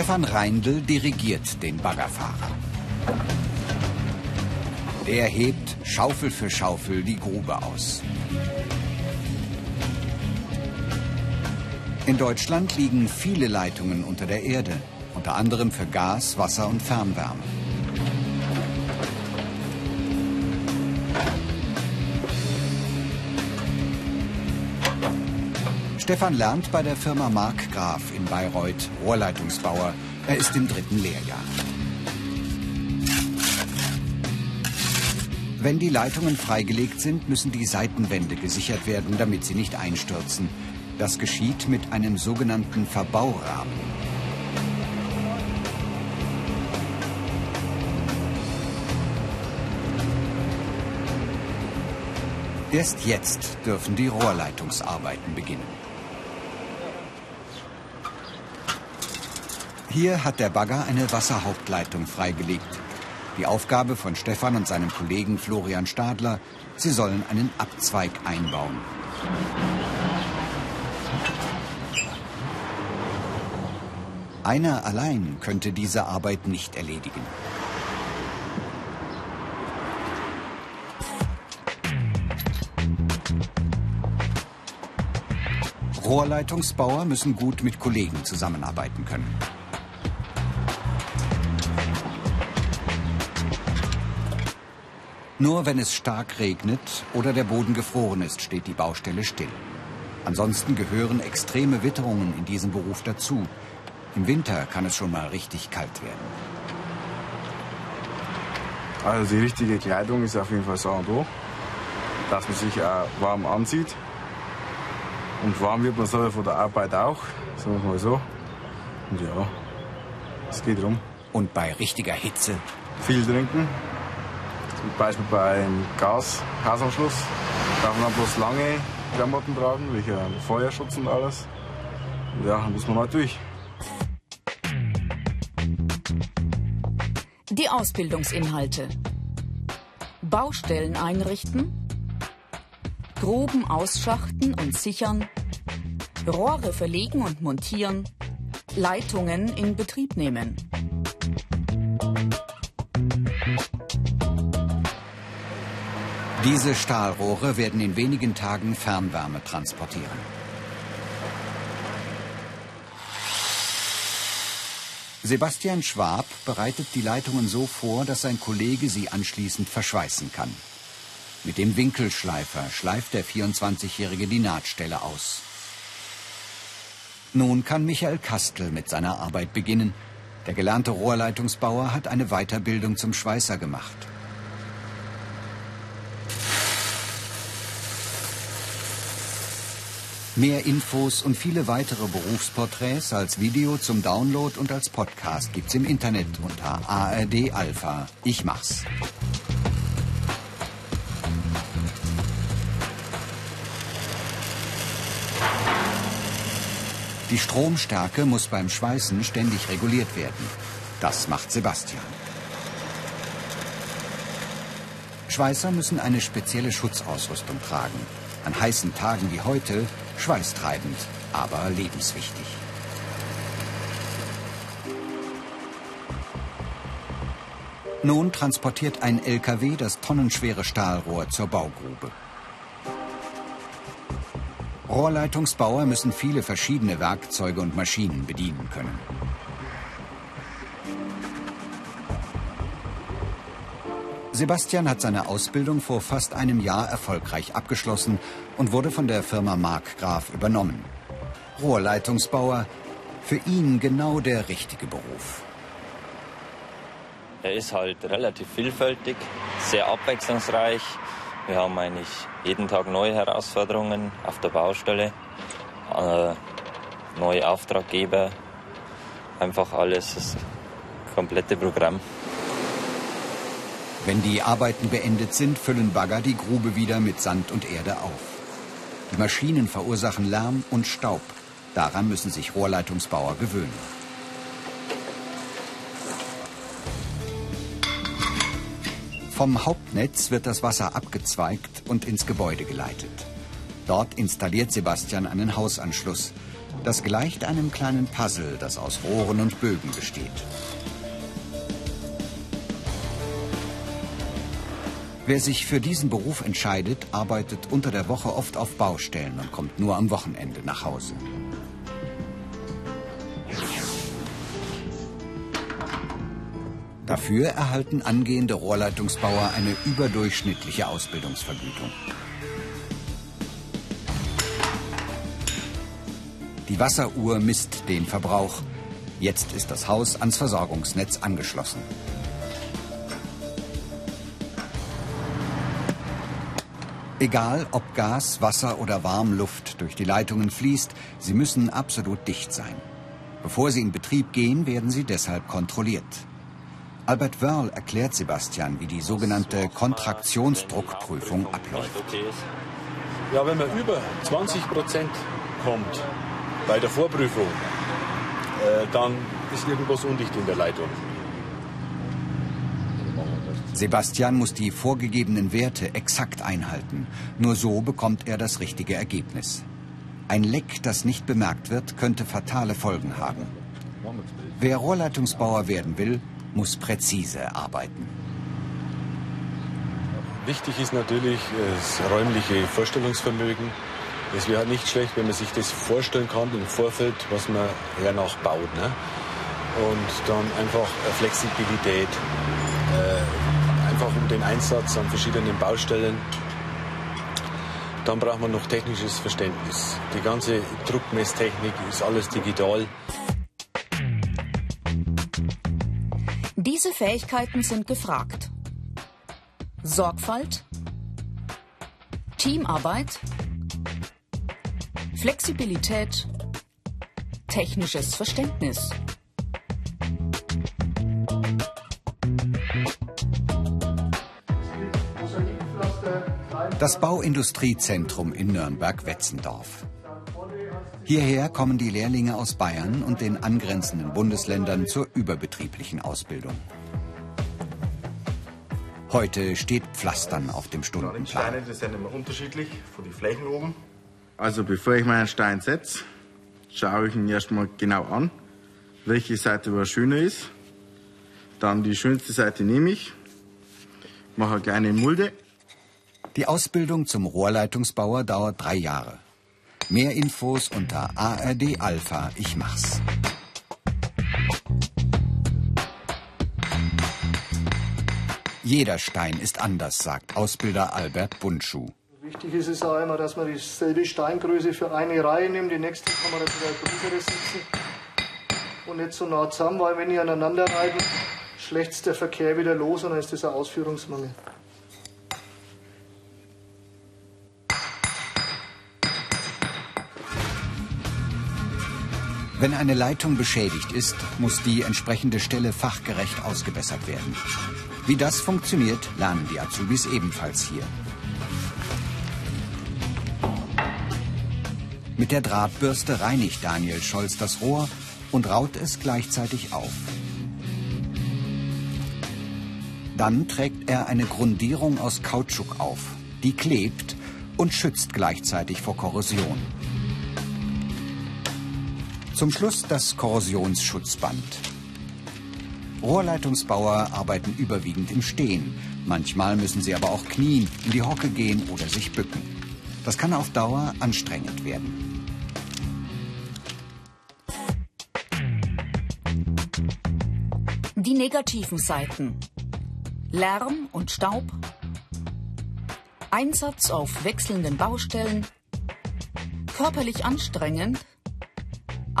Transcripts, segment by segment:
Stefan Reindl dirigiert den Baggerfahrer. Er hebt Schaufel für Schaufel die Grube aus. In Deutschland liegen viele Leitungen unter der Erde, unter anderem für Gas, Wasser und Fernwärme. Stefan lernt bei der Firma Mark Graf in Bayreuth Rohrleitungsbauer. Er ist im dritten Lehrjahr. Wenn die Leitungen freigelegt sind, müssen die Seitenwände gesichert werden, damit sie nicht einstürzen. Das geschieht mit einem sogenannten Verbaurahmen. Erst jetzt dürfen die Rohrleitungsarbeiten beginnen. Hier hat der Bagger eine Wasserhauptleitung freigelegt. Die Aufgabe von Stefan und seinem Kollegen Florian Stadler, sie sollen einen Abzweig einbauen. Einer allein könnte diese Arbeit nicht erledigen. Rohrleitungsbauer müssen gut mit Kollegen zusammenarbeiten können. Nur wenn es stark regnet oder der Boden gefroren ist, steht die Baustelle still. Ansonsten gehören extreme Witterungen in diesem Beruf dazu. Im Winter kann es schon mal richtig kalt werden. Also die richtige Kleidung ist auf jeden Fall so und so, dass man sich auch warm ansieht. Und warm wird man selber von der Arbeit auch, sagen wir mal so. Und ja, es geht rum. Und bei richtiger Hitze? Viel trinken, zum Beispiel beim Gas, Gasanschluss, darf man bloß lange Klamotten tragen, wegen Feuerschutz und alles. Ja, muss man halt durch. Die Ausbildungsinhalte. Baustellen einrichten, Gruben ausschachten und sichern, Rohre verlegen und montieren, Leitungen in Betrieb nehmen. Diese Stahlrohre werden in wenigen Tagen Fernwärme transportieren. Sebastian Schwab bereitet die Leitungen so vor, dass sein Kollege sie anschließend verschweißen kann. Mit dem Winkelschleifer schleift der 24-Jährige die Nahtstelle aus. Nun kann Michael Kastel mit seiner Arbeit beginnen. Der gelernte Rohrleitungsbauer hat eine Weiterbildung zum Schweißer gemacht. Mehr Infos und viele weitere Berufsporträts als Video zum Download und als Podcast gibt's im Internet unter ARD Alpha. Ich mach's. Die Stromstärke muss beim Schweißen ständig reguliert werden. Das macht Sebastian. Schweißer müssen eine spezielle Schutzausrüstung tragen. An heißen Tagen wie heute schweißtreibend, aber lebenswichtig. Nun transportiert ein LKW das tonnenschwere Stahlrohr zur Baugrube. Rohrleitungsbauer müssen viele verschiedene Werkzeuge und Maschinen bedienen können. Sebastian hat seine Ausbildung vor fast einem Jahr erfolgreich abgeschlossen und wurde von der Firma Mark Graf übernommen. Rohrleitungsbauer, für ihn genau der richtige Beruf. Er ist halt relativ vielfältig, sehr abwechslungsreich. Wir haben eigentlich jeden Tag neue Herausforderungen auf der Baustelle, äh, neue Auftraggeber, einfach alles, das komplette Programm. Wenn die Arbeiten beendet sind, füllen Bagger die Grube wieder mit Sand und Erde auf. Die Maschinen verursachen Lärm und Staub. Daran müssen sich Rohrleitungsbauer gewöhnen. Vom Hauptnetz wird das Wasser abgezweigt und ins Gebäude geleitet. Dort installiert Sebastian einen Hausanschluss. Das gleicht einem kleinen Puzzle, das aus Rohren und Bögen besteht. Wer sich für diesen Beruf entscheidet, arbeitet unter der Woche oft auf Baustellen und kommt nur am Wochenende nach Hause. Dafür erhalten angehende Rohrleitungsbauer eine überdurchschnittliche Ausbildungsvergütung. Die Wasseruhr misst den Verbrauch. Jetzt ist das Haus ans Versorgungsnetz angeschlossen. Egal ob Gas, Wasser oder Warmluft durch die Leitungen fließt, sie müssen absolut dicht sein. Bevor sie in Betrieb gehen, werden sie deshalb kontrolliert. Albert Wörl erklärt Sebastian, wie die sogenannte Kontraktionsdruckprüfung abläuft. Ja, wenn man über 20 Prozent kommt bei der Vorprüfung, äh, dann ist irgendwas undicht in der Leitung. Sebastian muss die vorgegebenen Werte exakt einhalten. Nur so bekommt er das richtige Ergebnis. Ein Leck, das nicht bemerkt wird, könnte fatale Folgen haben. Wer Rohrleitungsbauer werden will, muss präzise arbeiten. Wichtig ist natürlich das räumliche Vorstellungsvermögen. Es wäre nicht schlecht, wenn man sich das vorstellen kann im Vorfeld, was man hernach baut. Ne? Und dann einfach Flexibilität, einfach um den Einsatz an verschiedenen Baustellen. Dann braucht man noch technisches Verständnis. Die ganze Druckmesstechnik ist alles digital. Diese Fähigkeiten sind gefragt. Sorgfalt, Teamarbeit, Flexibilität, technisches Verständnis. Das Bauindustriezentrum in Nürnberg-Wetzendorf. Hierher kommen die Lehrlinge aus Bayern und den angrenzenden Bundesländern zur überbetrieblichen Ausbildung. Heute steht Pflastern auf dem Stundenplan. Die Steine die sind immer unterschiedlich von den Flächen oben. Also bevor ich meinen Stein setze, schaue ich ihn erstmal genau an, welche Seite was schöner ist. Dann die schönste Seite nehme ich, mache eine kleine Mulde. Die Ausbildung zum Rohrleitungsbauer dauert drei Jahre. Mehr Infos unter ARD Alpha. Ich mach's. Jeder Stein ist anders, sagt Ausbilder Albert Bundschuh. Wichtig ist es auch immer, dass man dieselbe Steingröße für eine Reihe nimmt. Die nächste kann man wieder größere setzen. Und nicht so nah zusammen, weil wenn die aneinander reiben, schlägt der Verkehr wieder los und dann ist das ein Ausführungsmangel. Wenn eine Leitung beschädigt ist, muss die entsprechende Stelle fachgerecht ausgebessert werden. Wie das funktioniert, lernen die Azubis ebenfalls hier. Mit der Drahtbürste reinigt Daniel Scholz das Rohr und raut es gleichzeitig auf. Dann trägt er eine Grundierung aus Kautschuk auf. Die klebt und schützt gleichzeitig vor Korrosion. Zum Schluss das Korrosionsschutzband. Rohrleitungsbauer arbeiten überwiegend im Stehen. Manchmal müssen sie aber auch knien, in die Hocke gehen oder sich bücken. Das kann auf Dauer anstrengend werden. Die negativen Seiten. Lärm und Staub. Einsatz auf wechselnden Baustellen. Körperlich anstrengend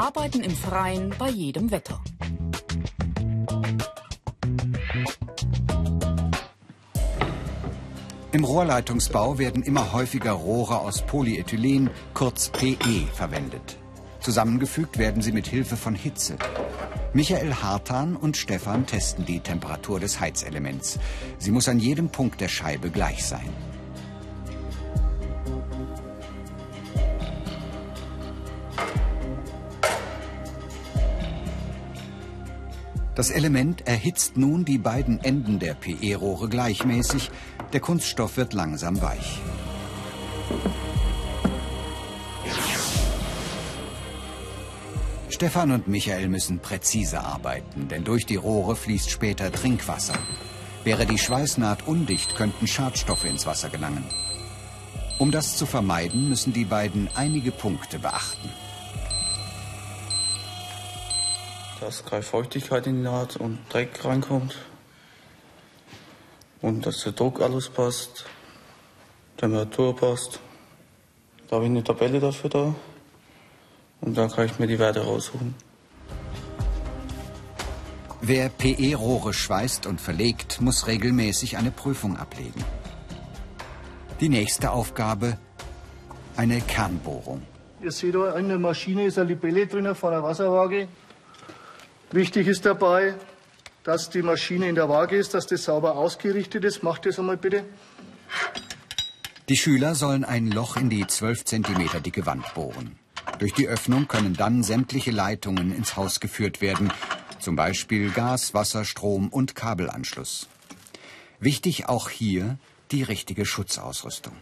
Arbeiten im Freien bei jedem Wetter. Im Rohrleitungsbau werden immer häufiger Rohre aus Polyethylen, kurz PE, verwendet. Zusammengefügt werden sie mit Hilfe von Hitze. Michael Hartan und Stefan testen die Temperatur des Heizelements. Sie muss an jedem Punkt der Scheibe gleich sein. Das Element erhitzt nun die beiden Enden der PE-Rohre gleichmäßig. Der Kunststoff wird langsam weich. Stefan und Michael müssen präzise arbeiten, denn durch die Rohre fließt später Trinkwasser. Wäre die Schweißnaht undicht, könnten Schadstoffe ins Wasser gelangen. Um das zu vermeiden, müssen die beiden einige Punkte beachten. Dass keine Feuchtigkeit in die Naht und Dreck reinkommt. Und dass der Druck alles passt, Temperatur passt. Da habe ich eine Tabelle dafür da. Und dann kann ich mir die Werte raussuchen. Wer PE-Rohre schweißt und verlegt, muss regelmäßig eine Prüfung ablegen. Die nächste Aufgabe, eine Kernbohrung. Ihr seht da in der Maschine ist eine Libelle drin von der Wasserwaage. Wichtig ist dabei, dass die Maschine in der Waage ist, dass das sauber ausgerichtet ist. Macht das einmal bitte. Die Schüler sollen ein Loch in die 12 cm dicke Wand bohren. Durch die Öffnung können dann sämtliche Leitungen ins Haus geführt werden, zum Beispiel Gas, Wasser, Strom und Kabelanschluss. Wichtig auch hier die richtige Schutzausrüstung.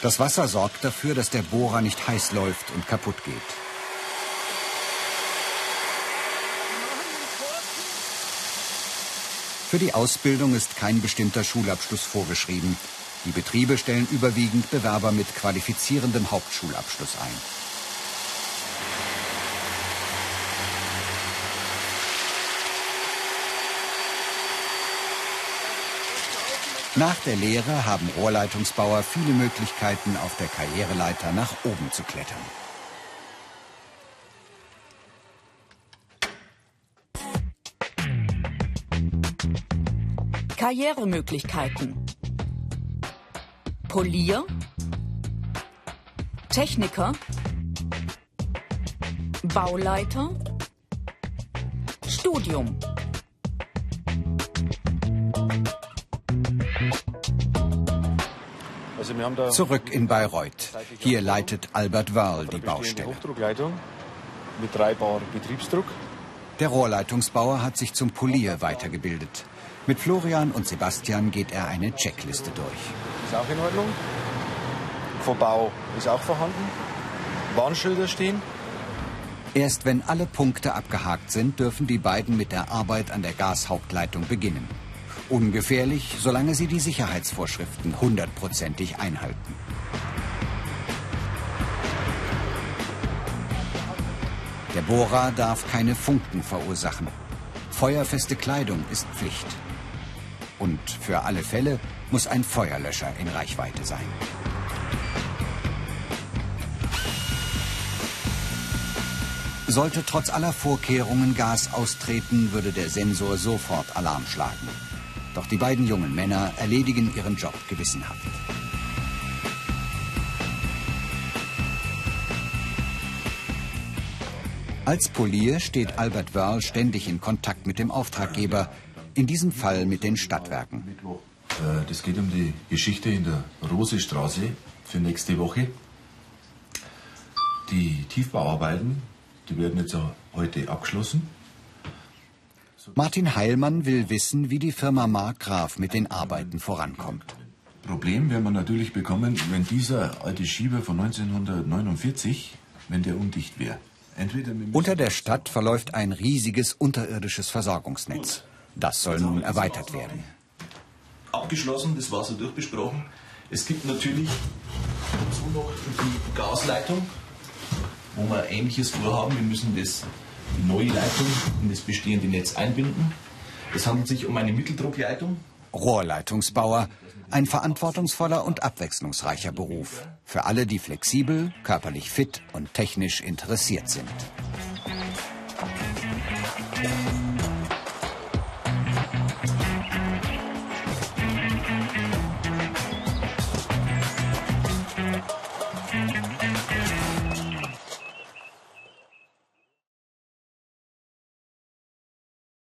Das Wasser sorgt dafür, dass der Bohrer nicht heiß läuft und kaputt geht. Für die Ausbildung ist kein bestimmter Schulabschluss vorgeschrieben. Die Betriebe stellen überwiegend Bewerber mit qualifizierendem Hauptschulabschluss ein. Nach der Lehre haben Rohrleitungsbauer viele Möglichkeiten, auf der Karriereleiter nach oben zu klettern. Karrieremöglichkeiten. Polier, Techniker, Bauleiter, Studium. Zurück in Bayreuth. Hier leitet Albert Wörl die Baustelle. Mit drei Bar Betriebsdruck. Der Rohrleitungsbauer hat sich zum Polier weitergebildet. Mit Florian und Sebastian geht er eine Checkliste durch. Ist auch in Ordnung. Verbau ist auch vorhanden. Warnschilder stehen. Erst wenn alle Punkte abgehakt sind, dürfen die beiden mit der Arbeit an der Gashauptleitung beginnen. Ungefährlich, solange sie die Sicherheitsvorschriften hundertprozentig einhalten. Der Bohrer darf keine Funken verursachen. Feuerfeste Kleidung ist Pflicht. Und für alle Fälle muss ein Feuerlöscher in Reichweite sein. Sollte trotz aller Vorkehrungen Gas austreten, würde der Sensor sofort Alarm schlagen. Doch die beiden jungen Männer erledigen ihren Job gewissenhaft. Als Polier steht Albert Wörl ständig in Kontakt mit dem Auftraggeber, in diesem Fall mit den Stadtwerken. Äh, Das geht um die Geschichte in der Rosestraße für nächste Woche. Die Tiefbauarbeiten, die werden jetzt heute abgeschlossen. Martin Heilmann will wissen, wie die Firma Markgraf mit den Arbeiten vorankommt. Problem werden wir natürlich bekommen, wenn dieser alte Schieber von 1949, wenn der undicht wäre. Unter der Stadt verläuft ein riesiges unterirdisches Versorgungsnetz. Das soll nun erweitert werden. abgeschlossen, das war so durchbesprochen. Es gibt natürlich dazu noch die Gasleitung, wo wir Ähnliches vorhaben. Wir müssen das, neue Leitung in das bestehende Netz einbinden. Es handelt sich um eine Mitteldruckleitung. Rohrleitungsbauer, ein verantwortungsvoller und abwechslungsreicher Beruf. Für alle, die flexibel, körperlich fit und technisch interessiert sind.